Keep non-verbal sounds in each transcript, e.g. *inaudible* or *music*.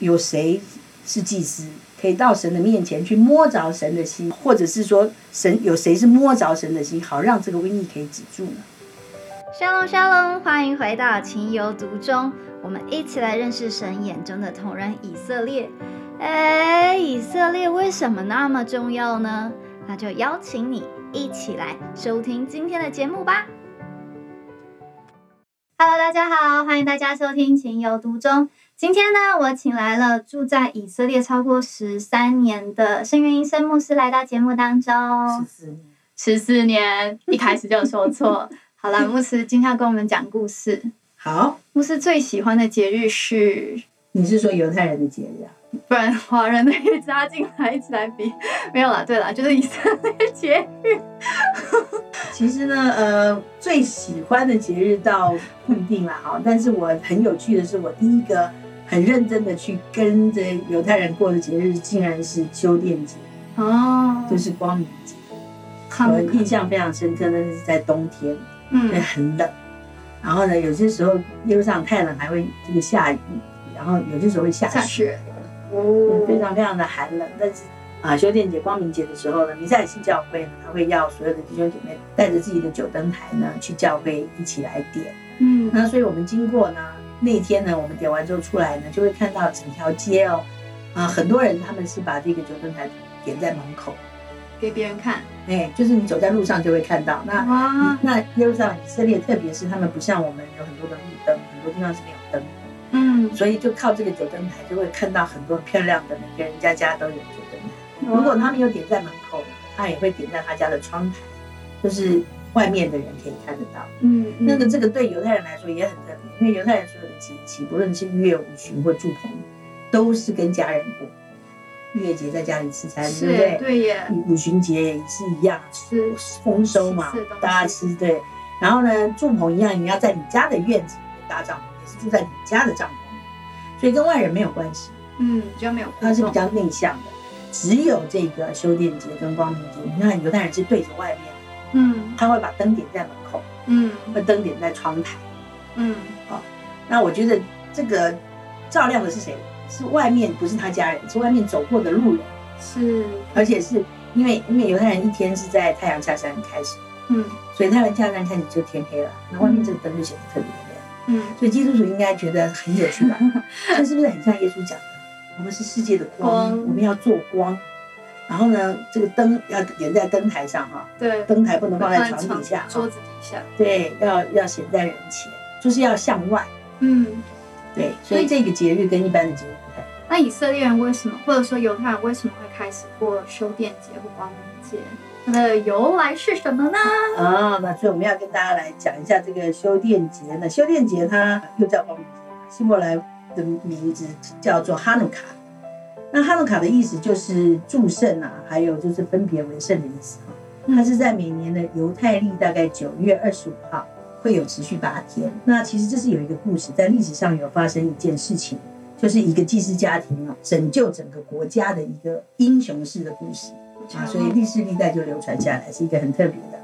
有谁是祭司，可以到神的面前去摸着神的心，或者是说神有谁是摸着神的心，好让这个瘟疫可以止住呢？沙龙沙龙，欢迎回到情有独钟，我们一起来认识神眼中的同人以色列。哎，以色列为什么那么重要呢？那就邀请你一起来收听今天的节目吧。Hello，大家好，欢迎大家收听情有独钟。今天呢，我请来了住在以色列超过十三年的圣元医生牧师来到节目当中。十四年，十四年，一开始就说错。*laughs* 好了，牧师今天要跟我们讲故事。好，牧师最喜欢的节日是？你是说犹太人的节日啊？不然华人的也加进来一起来比，没有了。对了，就是以色列节日。*laughs* 其实呢，呃，最喜欢的节日倒不一定啦，哈。但是我很有趣的是，我第一个很认真的去跟着犹太人过的节日，竟然是修殿节哦，就是光明节。我印象非常深刻，那是在冬天。嗯，会很冷，然后呢，有些时候一路上太冷，还会这个下雨，然后有些时候会下雪，哦，非常非常的寒冷。但是啊，修殿节、光明节的时候呢，弥赛信教会呢，他会要所有的弟兄姐妹带着自己的酒灯台呢，去教会一起来点。嗯，那所以我们经过呢，那天呢，我们点完之后出来呢，就会看到整条街哦，啊，很多人他们是把这个九灯台点在门口。给别人看，哎，就是你走在路上就会看到。那那耶路撒冷以色列，特别是他们不像我们有很多的路灯，很多地方是没有灯。嗯，所以就靠这个九灯台，就会看到很多漂亮的，每个人家家都有九灯台。如果他们有点在门口，他也会点在他家的窗台，就是外面的人可以看得到。嗯，那个这个对犹太人来说也很特别，因为犹太人节气，不论是月五旬或祝棚，都是跟家人过。月节在家里吃餐，对不对？对耶。五旬节也是一样，吃丰收嘛，大家吃对。然后呢，住棚一样，你要在你家的院子里面搭帐篷，也是住在你家的帐篷，所以跟外人没有关系。嗯，比较没有。他是比较内向的，只有这个修殿节跟光明节，你看犹太人是对着外面，嗯，他会把灯点在门口，嗯，会灯点在窗台，嗯，好。那我觉得这个照亮的是谁？是外面不是他家人，是外面走过的路人。是，而且是因为因为犹太人一天是在太阳下山开始，嗯，所以太阳下山开始就天黑了，那外面这个灯就显得特别亮。嗯，所以基督徒应该觉得很有趣吧？*laughs* 这是不是很像耶稣讲的？我们是世界的光，我们要做光。然后呢，这个灯要点在灯台上哈，对，灯台不能放在床底下，桌子底下。对，要要显在人前，就是要向外。嗯。对，所以这个节日跟一般的节日不太。那以色列人为什么，或者说犹太人为什么会开始过修殿节或光明节？它的由来是什么呢？啊，那所以我们要跟大家来讲一下这个修殿节。那修殿节它又叫光明节，希伯来的名字叫做哈努卡。那哈努卡的意思就是祝圣啊，还有就是分别为圣的意思哈。它是在每年的犹太历大概九月二十五号。会有持续八天。那其实这是有一个故事，在历史上有发生一件事情，就是一个祭司家庭啊，拯救整个国家的一个英雄式的故事啊，所以历世历代就流传下来，是一个很特别的。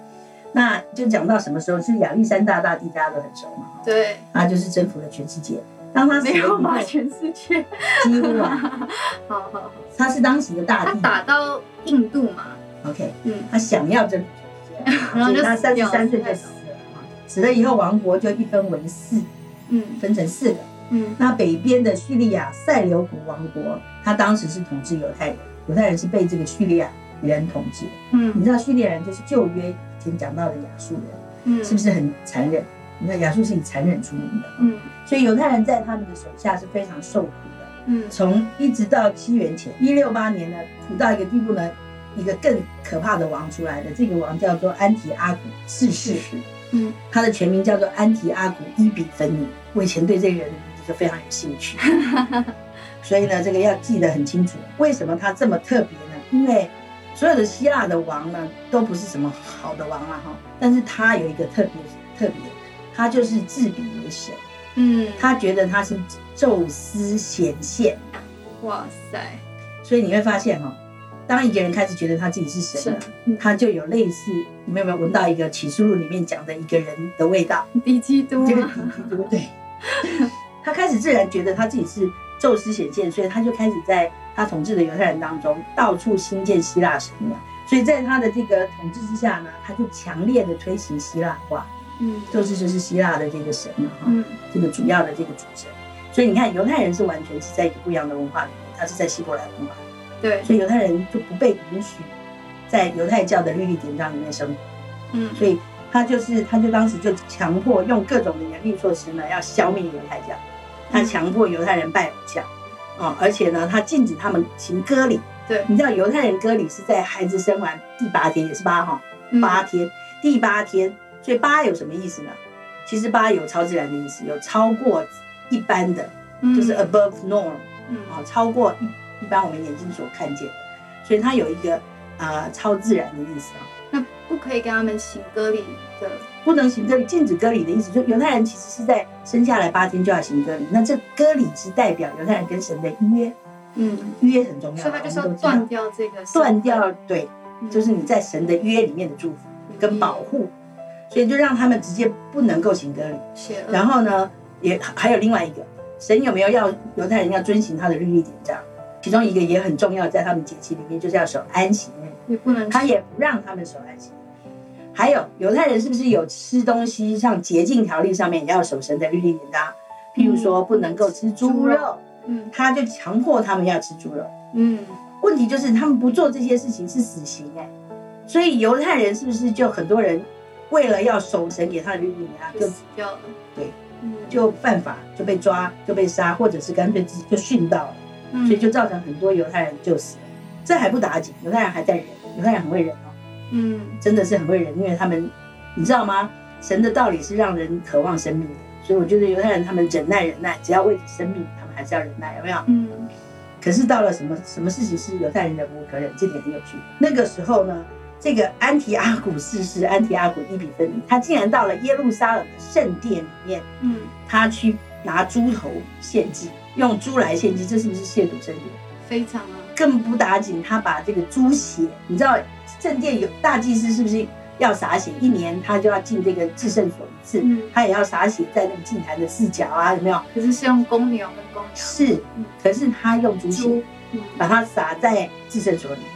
那就讲到什么时候？是亚历山大大帝，大家都很熟嘛。对，他就是征服了全世界。当他没有把全世界，*laughs* 几乎啊。*laughs* 好好好。他是当时的大帝。他打到印度嘛？OK，嗯，他想要征服全世界，*laughs* 然后他三十三岁就死。死了以后，王国就一分为四，嗯，分成四个，嗯，那北边的叙利亚塞琉古王国，他当时是统治犹太人，犹太人是被这个叙利亚人统治的，嗯，你知道叙利亚人就是旧约以前讲到的亚述人，嗯，是不是很残忍？你看亚述是以残忍出名的，嗯，所以犹太人在他们的手下是非常受苦的，嗯，从一直到七元前一六八年呢，苦到一个地步呢，一个更可怕的王出来的，这个王叫做安提阿古四世。嗯，他的全名叫做安提阿古伊比芬尼。我以前对这个人就非常有兴趣，*laughs* 所以呢，这个要记得很清楚。为什么他这么特别呢？因为所有的希腊的王呢，都不是什么好的王了哈。但是他有一个特别特别，他就是自比为神。嗯，他觉得他是宙斯显现。哇塞！所以你会发现哈。当一个人开始觉得他自己是神了，他就有类似，你们有没有闻到一个启示录里面讲的一个人的味道？比基督，这个比基督对。*laughs* 他开始自然觉得他自己是宙斯显现，所以他就开始在他统治的犹太人当中到处兴建希腊神庙。所以在他的这个统治之下呢，他就强烈的推行希腊化。嗯，宙斯就是希腊的这个神嘛，哈，这个主要的这个主神。所以你看，犹太人是完全是在一个不一样的文化里面，他是在希伯来文化。对，所以犹太人就不被允许在犹太教的律例典章里面生活。嗯，所以他就是他就当时就强迫用各种的严厉措施呢，要消灭犹太教。他强迫犹太人拜偶像，啊，而且呢，他禁止他们行割礼。对，你知道犹太人割礼是在孩子生完第八天，也是八号，八天，第八天。所以八有什么意思呢？其实八有超自然的意思，有超过一般的，就是 above norm，啊，超过一一般我们眼睛所看见的。所以它有一个啊超自然的意思啊。那不可以跟他们行割礼的。不能行割礼，禁止割礼的意思，就犹太人其实是在生下来八天就要行割礼。那这割礼是代表犹太人跟神的约，嗯，约很重要，所以他就是要断掉这个，断掉，对，就是你在神的约里面的祝福跟保护，所以就让他们直接不能够行割礼。然后呢，也还有另外一个，神有没有要犹太人要遵循他的律例典章？其中一个也很重要，在他们节气里面就是要守安息日，也不能，他也不让他们守安息。还有犹太人是不是有吃东西像洁净条例上面也要守神的律例典章？譬如说不能够吃猪肉，嗯，他就强迫他们要吃猪肉，嗯，问题就是他们不做这些事情是死刑哎，所以犹太人是不是就很多人为了要守神给他的律例典章就死掉了？对，就犯法就被抓就被杀，或者是干脆自己就殉道了，所以就造成很多犹太人就死了。这还不打紧，犹太人还在忍，犹太人很会忍哦。嗯，真的是很会忍，因为他们，你知道吗？神的道理是让人渴望生命的，所以我觉得犹太人他们忍耐忍耐，只要为生命，他们还是要忍耐，有没有？嗯。可是到了什么什么事情是犹太人忍无可忍，这点很有趣。那个时候呢，这个安提阿古四世，安提阿古伊比分离，他竟然到了耶路撒冷的圣殿里面，嗯，他去拿猪头献祭，用猪来献祭，这是不是亵渎圣殿？非常啊。更不打紧，他把这个猪血，你知道？圣殿有大祭司，是不是要洒血？一年他就要进这个至圣所一次，他也要洒血在那个祭坛的四角啊，有没有？可是是用公牛跟公羊。是，可是他用猪血，把它洒在至圣所里面，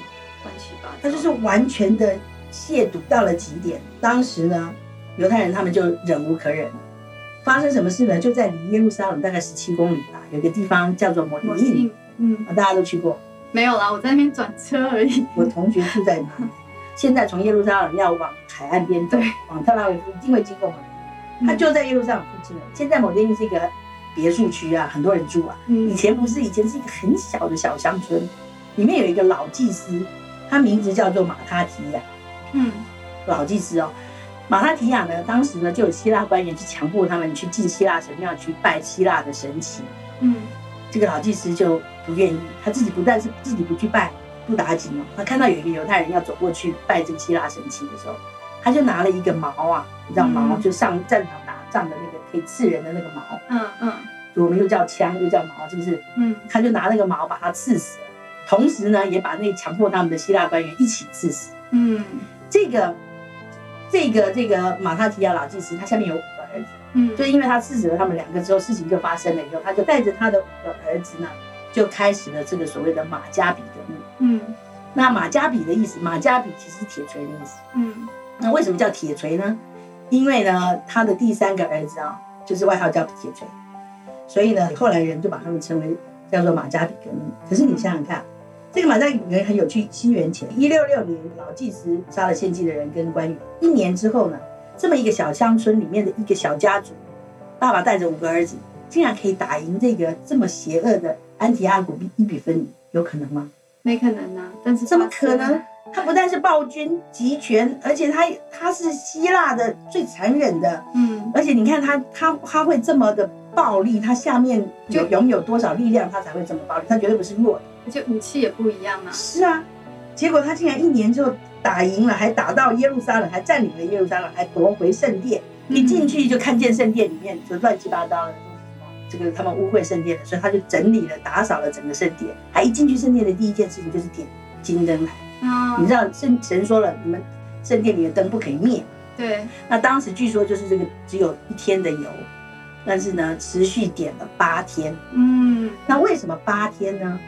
他就是完全的亵渎到了极点。当时呢，犹太人他们就忍无可忍了。发生什么事呢？就在离耶路撒冷大概十七公里吧，有个地方叫做摩尼，嗯，大家都去过。没有啦，我在那边转车而已。我同学住在那，现在从耶路撒冷要往海岸边走，往特拉维夫一定会经过某地，他就在耶路撒冷附近了。现在某地是一个别墅区啊，很多人住啊。以前不是，以前是一个很小的小乡村，里面有一个老祭司，他名字叫做马卡提亚。嗯，老祭司哦，马他提亚呢，当时呢就有希腊官员去强迫他们去进希腊神庙去拜希腊的神祇。嗯。这个老祭司就不愿意，他自己不但是自己不去拜，不打紧哦。他看到有一个犹太人要走过去拜这个希腊神祇的时候，他就拿了一个矛啊，你知道矛就上战场打仗的那个可以刺人的那个矛，嗯嗯，我们又叫枪又叫矛，是不是？嗯，他就拿那个矛把他刺死了，同时呢也把那强迫他们的希腊官员一起刺死。嗯，这个这个这个马塔提亚老祭司他下面有五个儿子。嗯，就因为他刺死了他们两个之后，事情就发生了以后，他就带着他的五个儿子呢，就开始了这个所谓的马加比革命。嗯，那马加比的意思，马加比其实是铁锤的意思。嗯，那为什么叫铁锤呢？因为呢，他的第三个儿子啊，就是外号叫铁锤，所以呢，后来人就把他们称为叫做马加比革命。可是你想想看，这个马加比革命很有趣。西元前一六六年，老祭司杀了献祭的人跟官员，一年之后呢？这么一个小乡村里面的一个小家族，爸爸带着五个儿子，竟然可以打赢这个这么邪恶的安提阿古一比分离，有可能吗？没可能啊！但是怎么可能？他不但是暴君集权，而且他他是希腊的最残忍的，嗯，而且你看他他他会这么的暴力，他下面就拥有多少力量，他才会这么暴力？他绝对不是弱的，而且武器也不一样啊。是啊，结果他竟然一年之后。打赢了，还打到耶路撒冷，还占领了耶路撒冷，还夺回圣殿。一进去就看见圣殿里面就乱七八糟的，这个他们污秽圣殿了，所以他就整理了、打扫了整个圣殿。他一进去圣殿的第一件事情就是点金灯来。啊，你知道圣神说了，你们圣殿里的灯不可以灭。对。那当时据说就是这个只有一天的油，但是呢，持续点了八天。嗯，那为什么八天呢？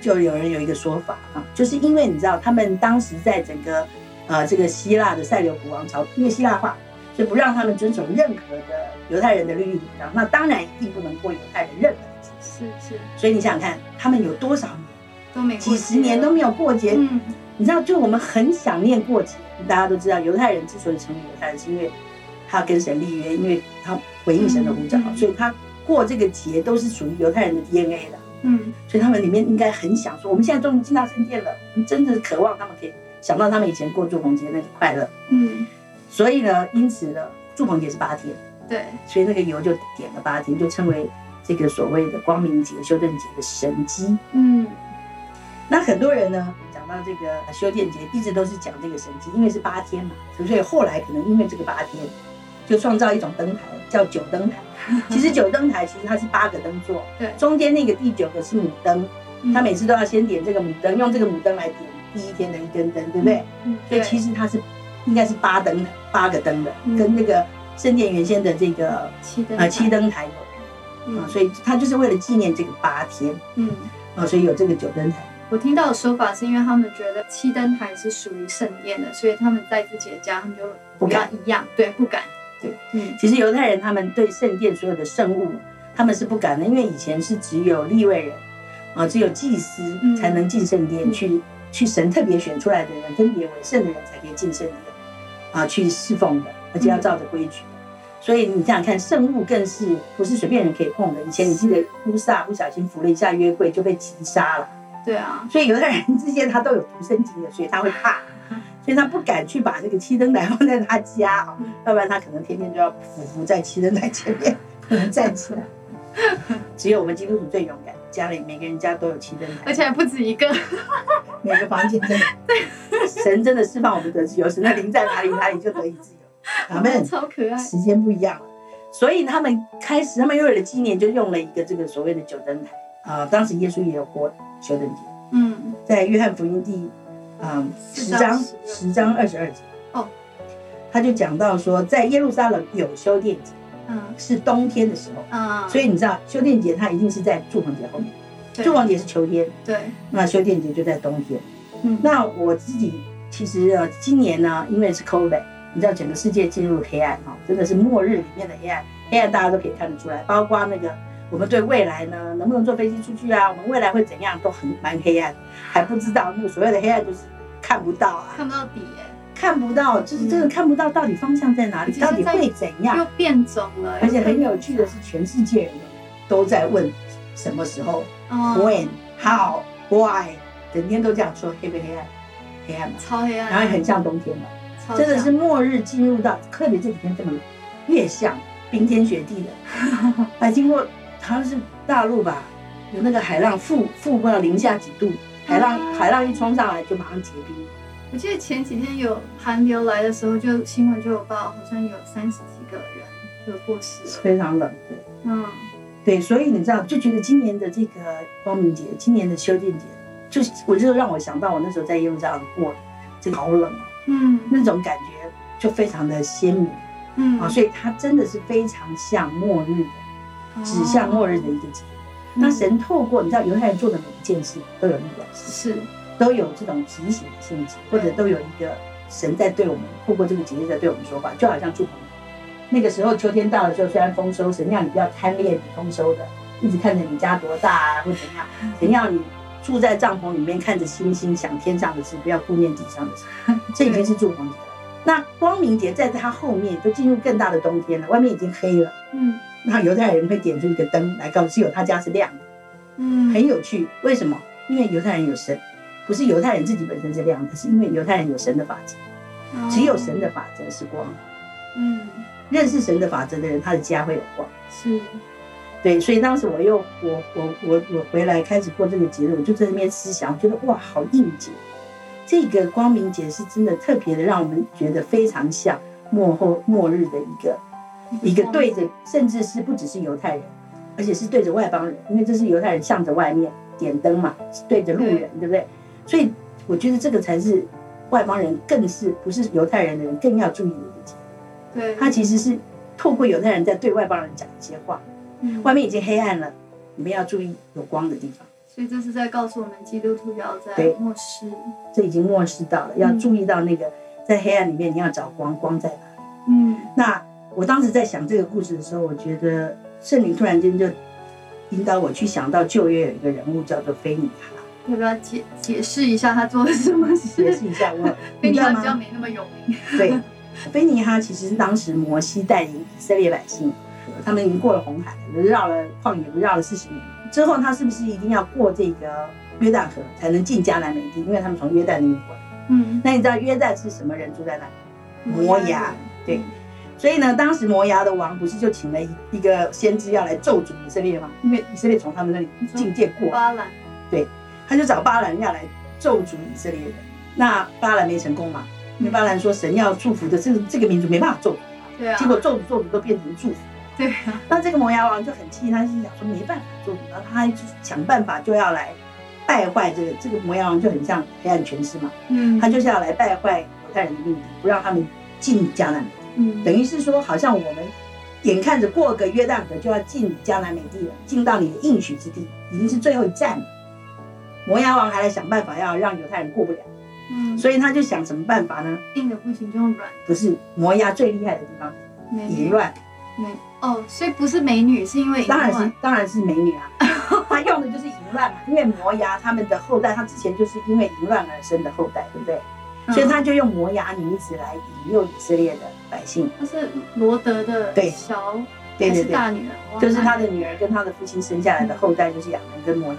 就有人有一个说法啊，就是因为你知道，他们当时在整个呃这个希腊的塞琉古王朝，因为希腊化，所以不让他们遵守任何的犹太人的律例主张。那当然一定不能过犹太人任何的节。是是。所以你想想看，他们有多少年都没几十年都没有过节。嗯。你知道，就我们很想念过节。大家都知道，犹太人之所以成为犹太人，是因为他跟神立约，因为他回应神的呼召，所以他过这个节都是属于犹太人的 DNA 的。嗯，所以他们里面应该很想说，我们现在终于进到圣殿了，我们真的渴望他们可以想到他们以前过祝棚节那个快乐。嗯，所以呢，因此呢，祝棚节是八天，对，所以那个油就点了八天，就称为这个所谓的光明节、修正节的神机。嗯，那很多人呢讲到这个修殿节，一直都是讲这个神机，因为是八天嘛，所以后来可能因为这个八天，就创造一种灯台叫九灯台。*laughs* 其实九灯台其实它是八个灯座，对，中间那个第九个是母灯，他每次都要先点这个母灯，用这个母灯来点第一天的一根灯，对不对？嗯，所以其实它是应该是八灯八个灯的，跟那个圣殿原先的这个七灯啊七灯台有，啊，所以它就是为了纪念这个八天，嗯，啊，所以有这个九灯台。我听到的说法是因为他们觉得七灯台是属于圣殿的，所以他们在自己的家他们就不敢。一样，对，不敢。对，嗯，其实犹太人他们对圣殿所有的圣物，他们是不敢的，因为以前是只有立位人，啊，只有祭司才能进圣殿去，去神特别选出来的人，分别为圣的人才可以进圣殿，啊，去侍奉的，而且要照着规矩。所以你想想看，圣物更是不是随便人可以碰的。以前你记得乌撒不小心扶了一下约柜就被击杀了，对啊，所以犹太人之间他都有独生经的，所以他会怕。*laughs* 所以他不敢去把这个七灯台放在他家啊，要不然他可能天天就要匍匐在七灯台前面，不能站起来。*laughs* 只有我们基督徒最勇敢，家里每个人家都有七灯台，而且还不止一个，*laughs* 每个房间真的。*laughs* 神真的释放我们得自由，神的灵在哪里，哪里就得以自由。他们超可爱，时间不一样了，所以他们开始，他们为了纪念，就用了一个这个所谓的九灯台啊。当时耶稣也有过修灯节，嗯，在约翰福音第。嗯，十章十章二十二节哦，他就讲到说，在耶路撒冷有修殿节，嗯，是冬天的时候，嗯，所以你知道修殿节它一定是在祝棚节后面，祝棚节是秋天，对，那修殿节就在冬天，嗯，那我自己其实呃，今年呢，因为是 COVID，你知道整个世界进入黑暗哈，真的是末日里面的黑暗，黑暗大家都可以看得出来，包括那个。我们对未来呢，能不能坐飞机出去啊？我们未来会怎样，都很蛮黑暗，还不知道。那个所谓的黑暗就是看不到啊，看不到底耶，看不到，就是真的看不到到底方向在哪里，到底会怎样？又变种了。而且很有趣的是，全世界人都在问什么时候，When、How、Why，整天都这样说，黑不黑暗？黑暗嘛，超黑暗。然后很像冬天嘛，真的是末日进入到，特别这几天这么越像冰天雪地的，还 *laughs* 经过。好像是大陆吧，有那个海浪负负不知道零下几度，海浪海浪一冲上来就马上结冰。我记得前几天有寒流来的时候，就新闻就有报，好像有三十几个人就过世了。非常冷，对，嗯，对，所以你知道，就觉得今年的这个光明节，今年的修殿节，就我就让我想到我那时候在耶路撒冷过，这好冷啊，嗯，那种感觉就非常的鲜明，嗯啊，所以它真的是非常像末日的。指向末日的一个节，那神透过你知道犹太人做的每一件事都有力量，是。都有这种提醒的性质，或者都有一个神在对我们透过这个节日在对我们说话，就好像祝福那个时候秋天到了之后，虽然丰收，神让你不要贪恋你丰收的，一直看着你家多大啊，或怎样，神要你住在帐篷里面看着星星想天上的事，不要顾念地上的事，*laughs* 这已经是祝福节了。那光明节在它后面就进入更大的冬天了，外面已经黑了，嗯。那犹太人会点出一个灯来告诉只有他家是亮的，嗯，很有趣。为什么？因为犹太人有神，不是犹太人自己本身是亮的，是因为犹太人有神的法则，只有神的法则是光。嗯，认识神的法则的人，他的家会有光。是，对。所以当时我又我我我我回来开始过这个节日，我就在那边思想，我觉得哇，好应景。这个光明节是真的特别的，让我们觉得非常像末后末日的一个。一个对着，甚至是不只是犹太人，而且是对着外邦人，因为这是犹太人向着外面点灯嘛，对着路人，对不对？所以我觉得这个才是外邦人，更是不是犹太人的人更要注意的一个节。对，他其实是透过犹太人在对外邦人讲一些话。嗯，外面已经黑暗了，你们要注意有光的地方。所以这是在告诉我们，基督徒要在漠视，这已经漠视到了，要注意到那个在黑暗里面你要找光，光在哪里？嗯，那我当时在想这个故事的时候，我觉得圣灵突然间就引导我去想到旧约有一个人物叫做菲尼哈。要不要解解释一下他做了什么事？解释一下，我菲尼哈比较没那么有名。对，菲尼哈其实是当时摩西带领以色列百姓，他们已经过了红海，绕了旷野，绕了四十年。之后他是不是一定要过这个约旦河才能进迦南美地？因为他们从约旦那边过来。嗯，那你知道约旦是什么人住在那里？摩崖。对，所以呢，当时摩崖的王不是就请了一一个先知要来咒诅以色列吗？因为以色列从他们那里境界过。巴兰。对，他就找巴兰要来咒诅以色列人。那巴兰没成功嘛？因为巴兰说神要祝福的这个这个民族没办法咒诅。对啊。结果咒诅咒诅都变成祝福。对，那这个摩崖王就很气，他心想说没办法做，然后他就想办法就要来败坏这个这个摩崖王就很像黑暗权势嘛，嗯，他就是要来败坏犹太人的命令，不让他们进迦南嗯，等于是说好像我们眼看着过个约旦河就要进迦南美地了，进到你的应许之地，已经是最后一站了，摩崖王还来想办法要让犹太人过不了，嗯，所以他就想什么办法呢？硬的不行就用软，不是摩崖最厉害的地方，淫乱。美哦，所以不是美女，是因为当然是当然是美女啊，*laughs* 他用的就是淫乱嘛，因为摩崖他们的后代，他之前就是因为淫乱而生的后代，对不对？所以他就用摩崖女子来引诱以色列的百姓。他是罗德的小，对对对，大女儿，就是他的女儿跟他的父亲生下来的后代，就是亚门跟摩崖。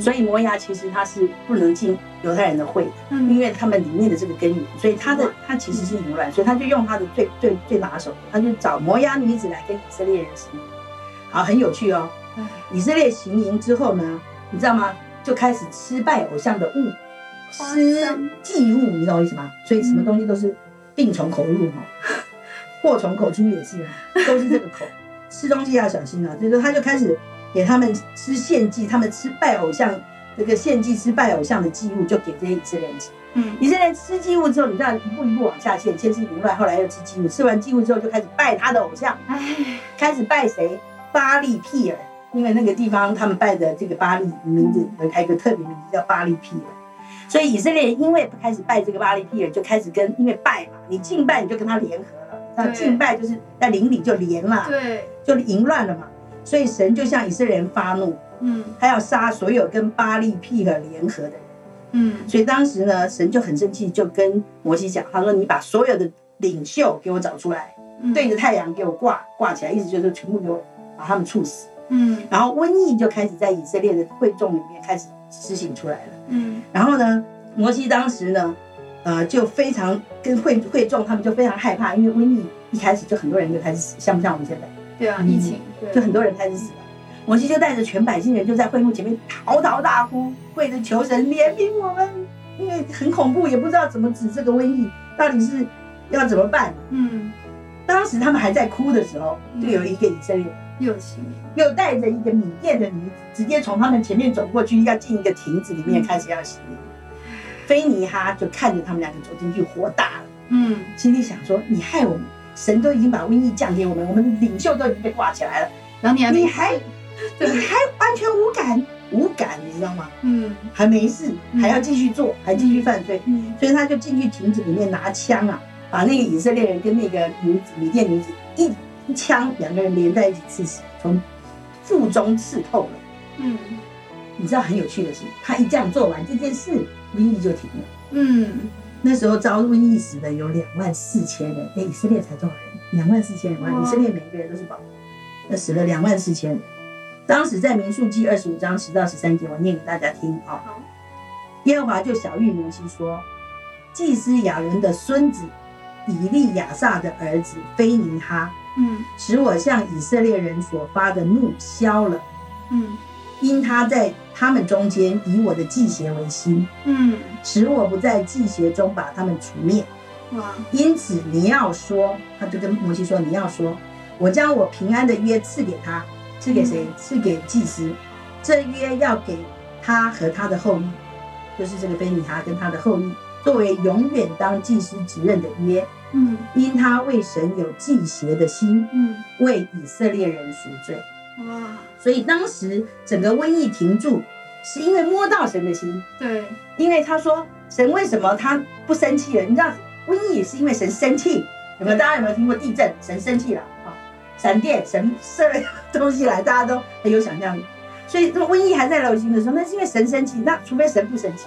所以摩崖其实他是不能进犹太人的会的，因为他们里面的这个根源，所以他的他其实是淫乱，所以他就用他的最最最拿手的，他就找摩崖女子来跟以色列人行淫。好，很有趣哦。以色列行淫之后呢，你知道吗？就开始失败偶像的物，吃祭物，你懂我意思吗？所以什么东西都是病从口入哈，*laughs* 祸从口出也是，*laughs* 都是这个口，吃东西要小心啊。所以说他就开始。给他们吃献祭，他们吃拜偶像，这个献祭吃拜偶像的祭物，就给这些以色列人吃。嗯，以色列人吃祭物之后，你这样一步一步往下陷，先是淫乱，后来又吃祭物，吃完祭物之后就开始拜他的偶像，开始拜谁？巴利庇尔，因为那个地方他们拜的这个巴利名字，有一个特别名字叫巴利庇尔，所以以色列人因为开始拜这个巴利庇尔，就开始跟因为拜嘛，你敬拜你就跟他联合了，那敬拜就是在邻里就连嘛，对，就淫乱了嘛。所以神就向以色列人发怒，嗯，他要杀所有跟巴利庇尔联合的人，嗯，所以当时呢，神就很生气，就跟摩西讲，他说：“你把所有的领袖给我找出来，对着太阳给我挂挂起来，意思就是全部给我把他们处死。”嗯，然后瘟疫就开始在以色列的会众里面开始施行出来了，嗯，然后呢，摩西当时呢，呃，就非常跟会会众他们就非常害怕，因为瘟疫一开始就很多人就开始死，像不像我们现在？对啊，疫情。就很多人开始死了，摩西就带着全百姓人就在会幕前面嚎啕大哭，跪着求神怜悯我们，因为很恐怖，也不知道怎么止这个瘟疫，到底是要怎么办？嗯，当时他们还在哭的时候，就有一个以色列又行，又带着一个米甸的女子，直接从他们前面走过去，要进一个亭子里面开始要洗。菲尼哈就看着他们两个走进去，火大了，嗯，心里想说：你害我们。神都已经把瘟疫降给我们，我们的领袖都已经被挂起来了，然后你还你还你还完全无感无感，你知道吗？嗯，还没事，还要继续做，还继续犯罪，嗯，所以他就进去亭子里面拿枪啊，把那个以色列人跟那个女子米甸女子一一枪，两个人连在一起刺死，从腹中刺透了。嗯，你知道很有趣的是，他一这样做完这件事，瘟疫就停了。嗯。那时候遭瘟疫死的有两万四千人，哎，以色列才多少人？两万四千人，以色列每一个人都是宝。那死了两万四千人。当时在民数记二十五章十到十三节，我念给大家听啊。耶和华就小谕摩西说：“祭司亚伦的孙子以利亚撒的儿子菲尼哈，嗯，使我向以色列人所发的怒消了，嗯。”因他在他们中间以我的祭邪为心，嗯，使我不在祭邪中把他们除灭。哇！因此你要说，他就跟摩西说，你要说，我将我平安的约赐给他，赐给谁？赐给祭司。这约要给他和他的后裔，就是这个菲尼哈跟他的后裔，作为永远当祭司职任的约。嗯，因他为神有祭邪的心，嗯，为以色列人赎罪。哇，所以当时整个瘟疫停住，是因为摸到神的心。对，因为他说神为什么他不生气了？你知道瘟疫也是因为神生气。有没有大家有没有听过地震？神生气了啊！闪电，神射了东西来，大家都很有想象力。所以这瘟疫还在流行的时候，那是因为神生气。那除非神不生气，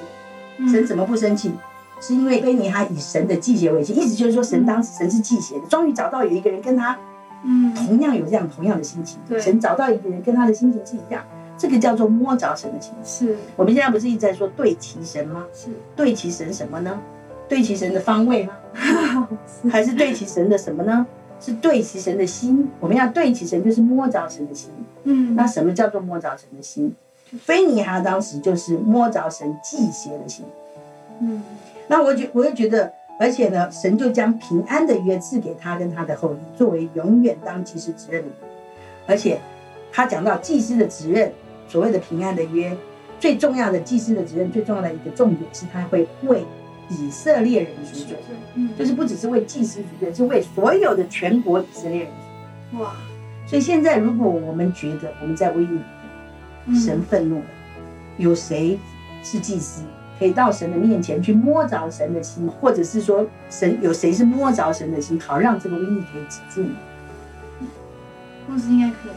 神怎么不生气？是因为菲尼哈以神的祭邪为心，意思就是说神当时神是祭邪的，终于找到有一个人跟他，嗯，同样有这样同样的心情。神找到一个人跟他的心情是一样，这个叫做摸着神的情。是我们现在不是一直在说对齐神吗？是对齐神什么呢？对齐神的方位吗？*laughs* 还是对齐神的什么呢？是对齐神的心。我们要对齐神，就是摸着神的心。嗯，那什么叫做摸着神的心？菲尼哈当时就是摸着神祭邪的心。嗯。那我觉，我又觉得，而且呢，神就将平安的约赐给他跟他的后裔，作为永远当祭司职任的。而且，他讲到祭司的职任，所谓的平安的约，最重要的祭司的职任，最重要的一个重点是，他会为以色列人赎罪，嗯，就是不只是为祭司赎罪，是为所有的全国以色列人。哇！所以现在，如果我们觉得我们在瘟疫里，神愤怒了，有谁是祭司？可以到神的面前去摸着神的心，或者是说神有谁是摸着神的心，好让这个瘟疫可以止住。牧师应该可以。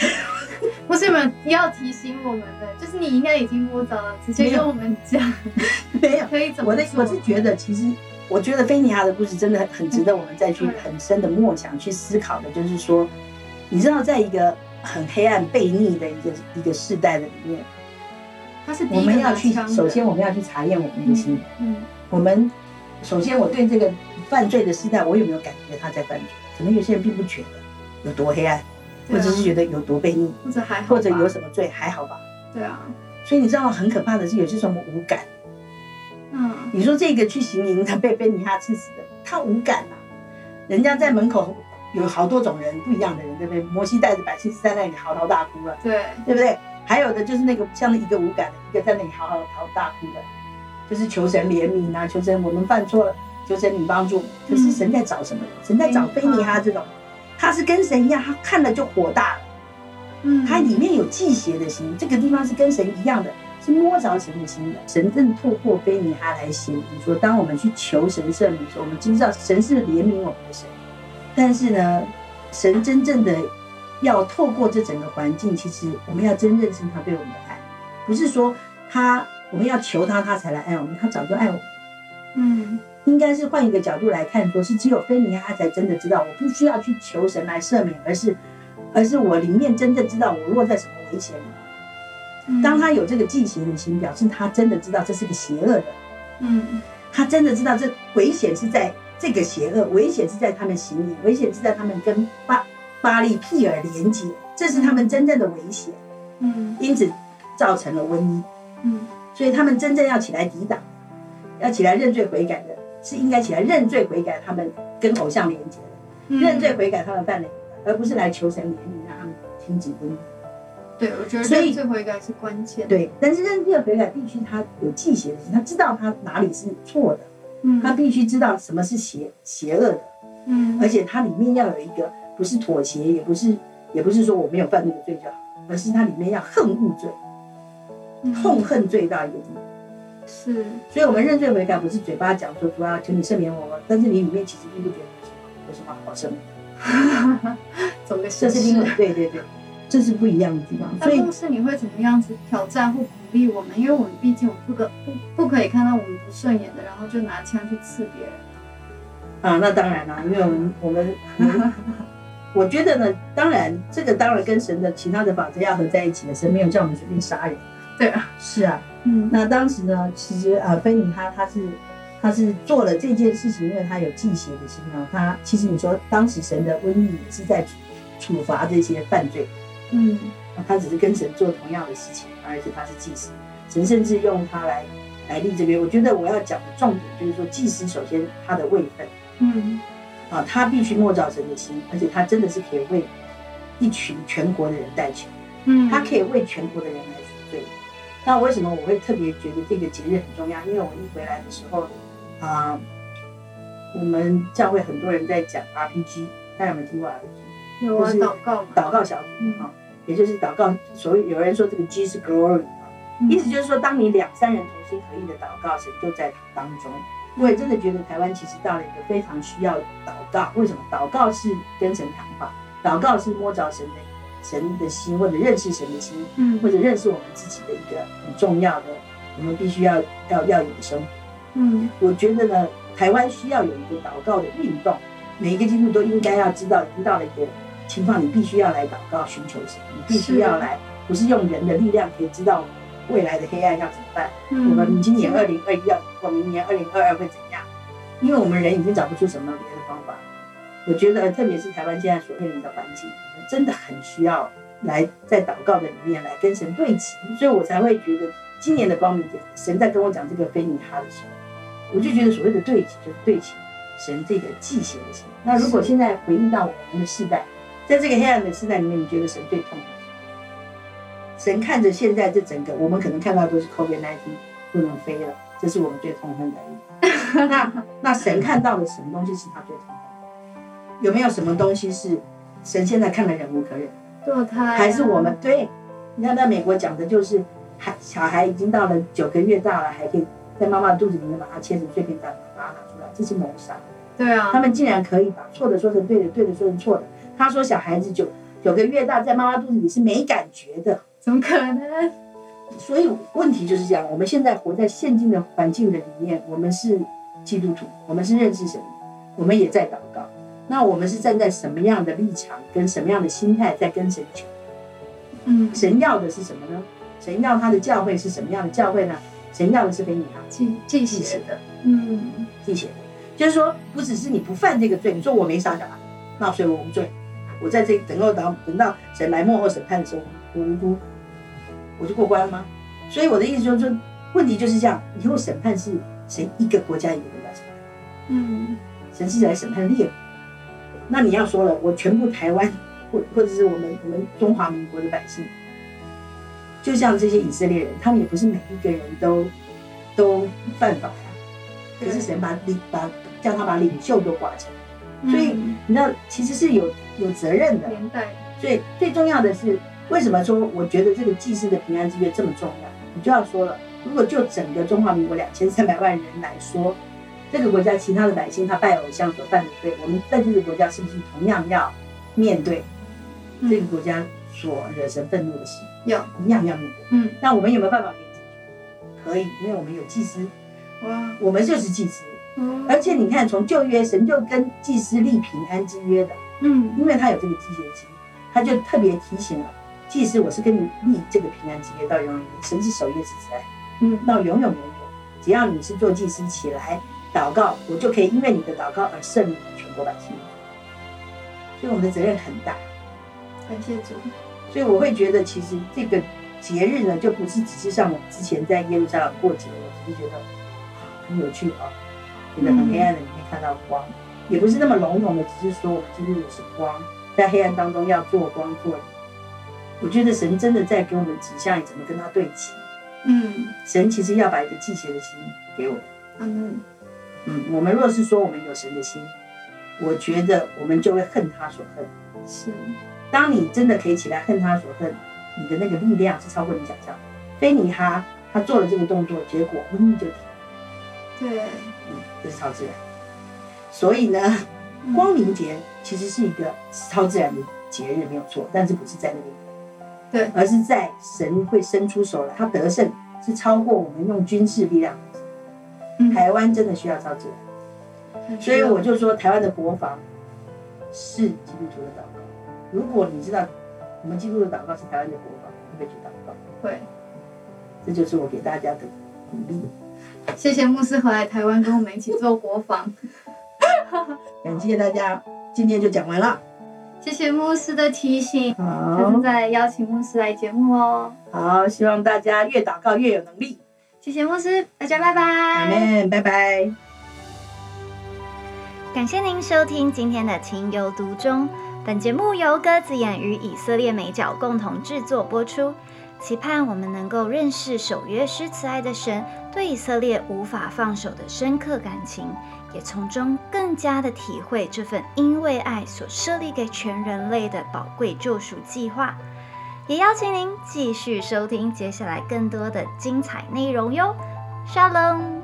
*laughs* 不是有没有要提醒我们的？就是你应该已经摸着了，直接跟我们讲。没有，可以怎么？我的我是觉得，其实我觉得菲尼亚的故事真的很值得我们再去很深的默想、去思考的。就是说，你知道，在一个很黑暗、悖逆的一个一个世代的里面。我们要去，首先我们要去查验我们的心。嗯，我们首先我对这个犯罪的时代，我有没有感觉他在犯罪？可能有些人并不觉得有多黑暗，或者是觉得有多悖逆，或者还好或者有什么罪还好吧？对啊。所以你知道很可怕的是，有些时候我们无感。嗯。你说这个去行营他被被尼哈刺死的，他无感啊。人家在门口有好多种人，不一样的人，对不对？摩西带着百姓是在那里嚎啕大哭了，对，对不对？还有的就是那个像一个无感的，一个在那里嚎嚎嚎大哭的，就是求神怜悯啊，求神我们犯错了，求神你帮助。可是神在找什么人？神在找菲尼哈这种，他是跟神一样，他看了就火大了。嗯，他里面有祭邪的心，这个地方是跟神一样的，是摸着神的心的。神正透过菲尼哈来显明说，当我们去求神赦免的时候，我们知道神是怜悯我们的神。但是呢，神真正的。要透过这整个环境，其实我们要真认识他对我们的爱，不是说他我们要求他，他才来爱我们，他早就爱我们。嗯，应该是换一个角度来看，说是只有菲尼他才真的知道，我不需要去求神来赦免，而是而是我里面真正知道我落在什么危险里。当他有这个忌邪的心，表示他真的知道这是个邪恶的。嗯，他真的知道这危险是在这个邪恶，危险是在他们行里，危险是在他们跟巴。巴利皮尔连接，这是他们真正的危险。嗯，因此造成了瘟疫。嗯，所以他们真正要起来抵挡，要起来认罪悔改的，是应该起来认罪悔改。他们跟偶像连接的，认罪悔改他们犯了，而不是来求神怜悯让他们停止瘟疫。对，我觉得认罪悔改是关键。对，但是认罪悔改必须他有记邪的心，他知道他哪里是错的。嗯，他必须知道什么是邪邪恶的。嗯，而且它里面要有一个。不是妥协，也不是，也不是说我没有犯那个罪就好，而是它里面要恨恶罪，痛恨罪到一个地步。是，所以我们认罪悔改不是嘴巴讲说主要，求你赦免我，但是你里面其实并不觉得有什么好赦免。*laughs* 走个这是另外对对对，这是不一样的地方。所以是你会怎么样子挑战或鼓励我们？因为我们毕竟我们不可不不可以看到我们不顺眼的，然后就拿枪去刺别人。啊，那当然了，因为我们我们。我觉得呢，当然，这个当然跟神的其他的法则要合在一起的。神没有叫我们随便杀人。对啊，是啊，嗯。那当时呢，其实啊，菲尼他他是他是做了这件事情，因为他有祭邪的心啊。他其实你说当时神的瘟疫也是在处罚这些犯罪，嗯。他只是跟神做同样的事情，而且他是祭司，神甚至用他来来立这边。我觉得我要讲的重点就是说，祭司首先他的位分，嗯。啊，他必须莫造神的心，而且他真的是可以为一群全国的人带球，嗯，他可以为全国的人来赎罪。那为什么我会特别觉得这个节日很重要？因为我一回来的时候，啊，我们教会很多人在讲 RPG，大家有没有听过 RPG？有啊，祷告，祷告小组啊，也就是祷告。所谓有人说这个 G 是 Glory 啊，意思就是说，当你两三人同心合意的祷告，神就在当中。我也真的觉得台湾其实到了一个非常需要祷告。为什么？祷告是跟神谈话，祷告是摸着神的神的心，或者认识神的心，嗯，或者认识我们自己的一个很重要的，我们必须要要要有的生活。嗯，我觉得呢，台湾需要有一个祷告的运动，每一个基督徒都应该要知道，已经到了一个情况，你必须要来祷告寻求神，你必须要来，不是用人的力量可以知道。未来的黑暗要怎么办？我们今年二零二一要过，明年二零二二会怎样？因为我们人已经找不出什么别的方法。我觉得，特别是台湾现在所面临的环境，我们真的很需要来在祷告的里面来跟神对齐。所以我才会觉得，今年的光明节，神在跟我讲这个非尼哈的时候，我就觉得所谓的对齐，就是对齐神这个祭邪的心。那如果现在回应到我们的世代，在这个黑暗的世代里面，你觉得神最痛？神看着现在这整个，我们可能看到都是 COVID nineteen 不能飞了，这是我们最痛恨的。那 *laughs* 那神看到的什么东西是他最痛恨？有没有什么东西是神现在看的忍无可忍？堕胎？还是我们对？你看在美国讲的就是，孩小孩已经到了九个月大了，还可以在妈妈肚子里面把它切成碎片蛋，把它拿出来，这是谋杀。对啊。他们竟然可以把错的说成对的，对的说成错的。他说小孩子九九个月大在妈妈肚子里是没感觉的。怎么可能？所以问题就是这样。我们现在活在现今的环境的里面，我们是基督徒，我们是认识神，我们也在祷告。那我们是站在什么样的立场，跟什么样的心态在跟神求？嗯，神要的是什么呢？神要他的教会是什么样的教会呢？神要的是给你啊记记写的，嗯，记写的，就是说不只是你不犯这个罪，你说我没杀小孩，那所以我无罪。我在这等候到等到神来幕后审判的时候，我无辜。我就过关了吗？所以我的意思就是说，问题就是这样。以后审判是谁一个国家一个国家审判？嗯，神是来审判列国。那你要说了，我全部台湾或或者是我们我们中华民国的百姓，就像这些以色列人，他们也不是每一个人都都犯法呀。可是神把领把叫他把领袖都挂起来，所以你知道其实是有有责任的。所以最重要的是。为什么说我觉得这个祭祀的平安之约这么重要？你就要说了，如果就整个中华民国两千三百万人来说，这个国家其他的百姓他拜偶像所犯的罪，我们在这个国家是不是同样要面对这个国家所惹神愤怒的事？要，一样要面对。嗯，那我们有没有办法可以解决？可以，因为我们有祭司。哇，我们就是祭司。嗯，而且你看，从旧约神就跟祭司立平安之约的。嗯，因为他有这个祭献心，他就特别提醒了。祭司，我是跟你立这个平安之约到永远，神是守约之神，嗯，到永永远远，只要你是做祭司起来祷告，我就可以因为你的祷告而胜利全国百姓。所以我们的责任很大。感谢主。所以我会觉得，其实这个节日呢，就不是只是像我们之前在耶路撒冷过节，我只是觉得很有趣啊，觉得很黑暗的里面看到光，也不是那么笼统的，只是说我们今天也是光，在黑暗当中要做光做。我觉得神真的在给我们指向怎么跟他对齐。嗯，神其实要把一个祭邪的心给我们。嗯嗯，我们若是说我们有神的心，我觉得我们就会恨他所恨。是，当你真的可以起来恨他所恨，你的那个力量是超过你想象。菲尼哈他做了这个动作，结果瘟疫就停。对，嗯，这是超自然。所以呢，光明节其实是一个超自然的节日，没有错，但是不是在那边。对，而是在神会伸出手来，他得胜是超过我们用军事力量。台湾真的需要超自然，所以我就说台湾的国防是基督徒的祷告。如果你知道我们基督的祷告是台湾的国防，会去祷告。会，这就是我给大家的鼓励。谢谢牧师回来台湾跟我们一起做国防。*laughs* 感谢大家，今天就讲完了。谢谢牧师的提醒，下次再邀请牧师来节目哦。好，希望大家越祷告越有能力。谢谢牧师，大家拜拜。阿门，拜拜。感谢您收听今天的情有独钟，本节目由鸽子眼与以色列美角共同制作播出。期盼我们能够认识守约施慈爱的神对以色列无法放手的深刻感情，也从中更加的体会这份因为爱所设立给全人类的宝贵救赎计划。也邀请您继续收听接下来更多的精彩内容哟，，Shalom。